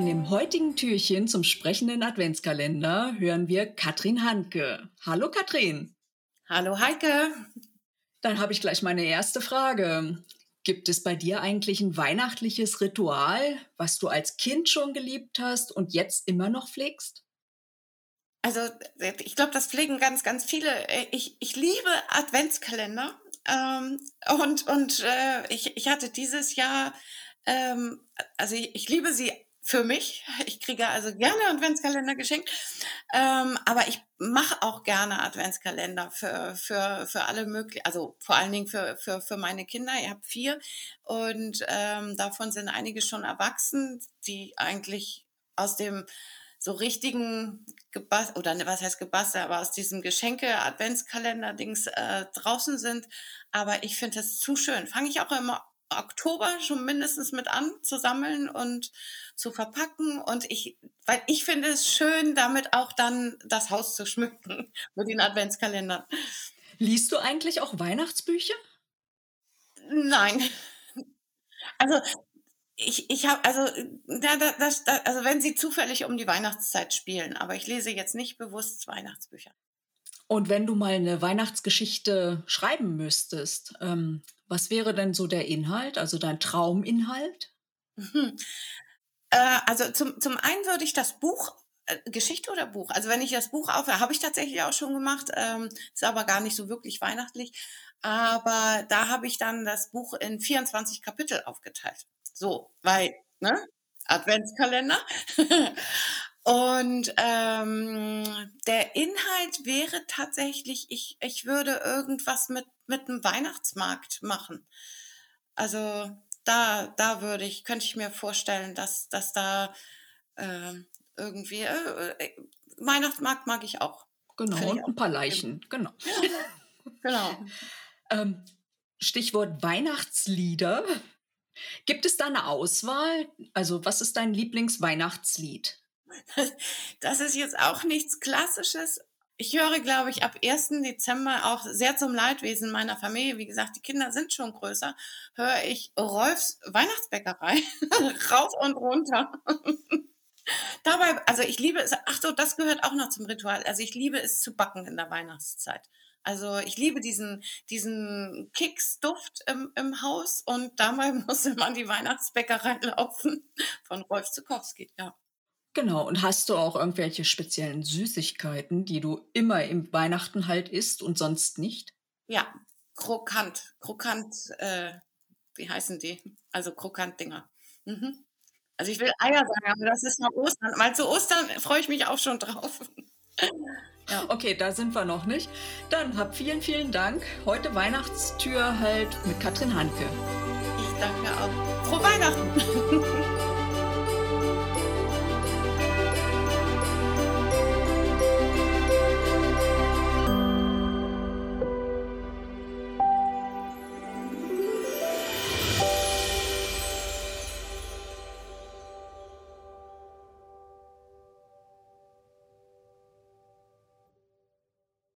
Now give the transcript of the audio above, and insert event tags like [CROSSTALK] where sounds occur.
In dem heutigen Türchen zum sprechenden Adventskalender hören wir Katrin Handke. Hallo Katrin. Hallo Heike. Dann habe ich gleich meine erste Frage. Gibt es bei dir eigentlich ein weihnachtliches Ritual, was du als Kind schon geliebt hast und jetzt immer noch pflegst? Also ich glaube, das pflegen ganz, ganz viele. Ich, ich liebe Adventskalender. Ähm, und und äh, ich, ich hatte dieses Jahr, ähm, also ich, ich liebe sie für mich. Ich kriege also gerne Adventskalender geschenkt, ähm, aber ich mache auch gerne Adventskalender für, für, für alle möglichen, also vor allen Dingen für, für, für meine Kinder. Ich habe vier und ähm, davon sind einige schon erwachsen, die eigentlich aus dem so richtigen Gebast oder ne, was heißt Gebastel, aber aus diesem Geschenke-Adventskalender-Dings äh, draußen sind. Aber ich finde das zu schön. Fange ich auch immer Oktober schon mindestens mit an zu sammeln und zu verpacken. Und ich, weil ich finde es schön, damit auch dann das Haus zu schmücken [LAUGHS] mit den Adventskalendern. Liest du eigentlich auch Weihnachtsbücher? Nein. [LAUGHS] Also ich, ich habe, also, da, da, das, da, also wenn sie zufällig um die Weihnachtszeit spielen, aber ich lese jetzt nicht bewusst Weihnachtsbücher. Und wenn du mal eine Weihnachtsgeschichte schreiben müsstest, ähm, was wäre denn so der Inhalt, also dein Trauminhalt? Mhm. Äh, also zum, zum einen würde ich das Buch äh, Geschichte oder Buch? Also wenn ich das Buch aufhöre, habe ich tatsächlich auch schon gemacht, ähm, ist aber gar nicht so wirklich weihnachtlich. Aber da habe ich dann das Buch in 24 Kapitel aufgeteilt. So, weil, ne? Adventskalender. [LAUGHS] Und ähm, der Inhalt wäre tatsächlich, ich, ich würde irgendwas mit, mit einem Weihnachtsmarkt machen. Also da, da würde ich, könnte ich mir vorstellen, dass, dass da äh, irgendwie, äh, Weihnachtsmarkt mag ich auch. Genau, und ein paar Leichen, genau. [LAUGHS] genau. ähm, Stichwort Weihnachtslieder. Gibt es da eine Auswahl? Also, was ist dein Lieblingsweihnachtslied? Das ist jetzt auch nichts Klassisches. Ich höre, glaube ich, ab 1. Dezember auch sehr zum Leidwesen meiner Familie. Wie gesagt, die Kinder sind schon größer. Höre ich Rolfs Weihnachtsbäckerei [LAUGHS] rauf und runter. [LAUGHS] Dabei, also ich liebe es, ach so, das gehört auch noch zum Ritual. Also ich liebe es zu backen in der Weihnachtszeit. Also ich liebe diesen, diesen Keksduft im, im Haus und dabei [LAUGHS] muss immer an die Weihnachtsbäckerei laufen von Rolf Zukowski, ja. Genau, und hast du auch irgendwelche speziellen Süßigkeiten, die du immer im Weihnachten halt isst und sonst nicht? Ja, krokant, krokant, äh, wie heißen die? Also Krokant-Dinger. Mhm. Also ich will Eier sagen, aber das ist noch Ostern. Mal zu Ostern freue ich mich auch schon drauf. [LAUGHS] Ja. Okay, da sind wir noch nicht. Dann hab vielen, vielen Dank. Heute Weihnachtstür halt mit Katrin Hanke. Ich danke auch. Frohe Weihnachten! [LAUGHS]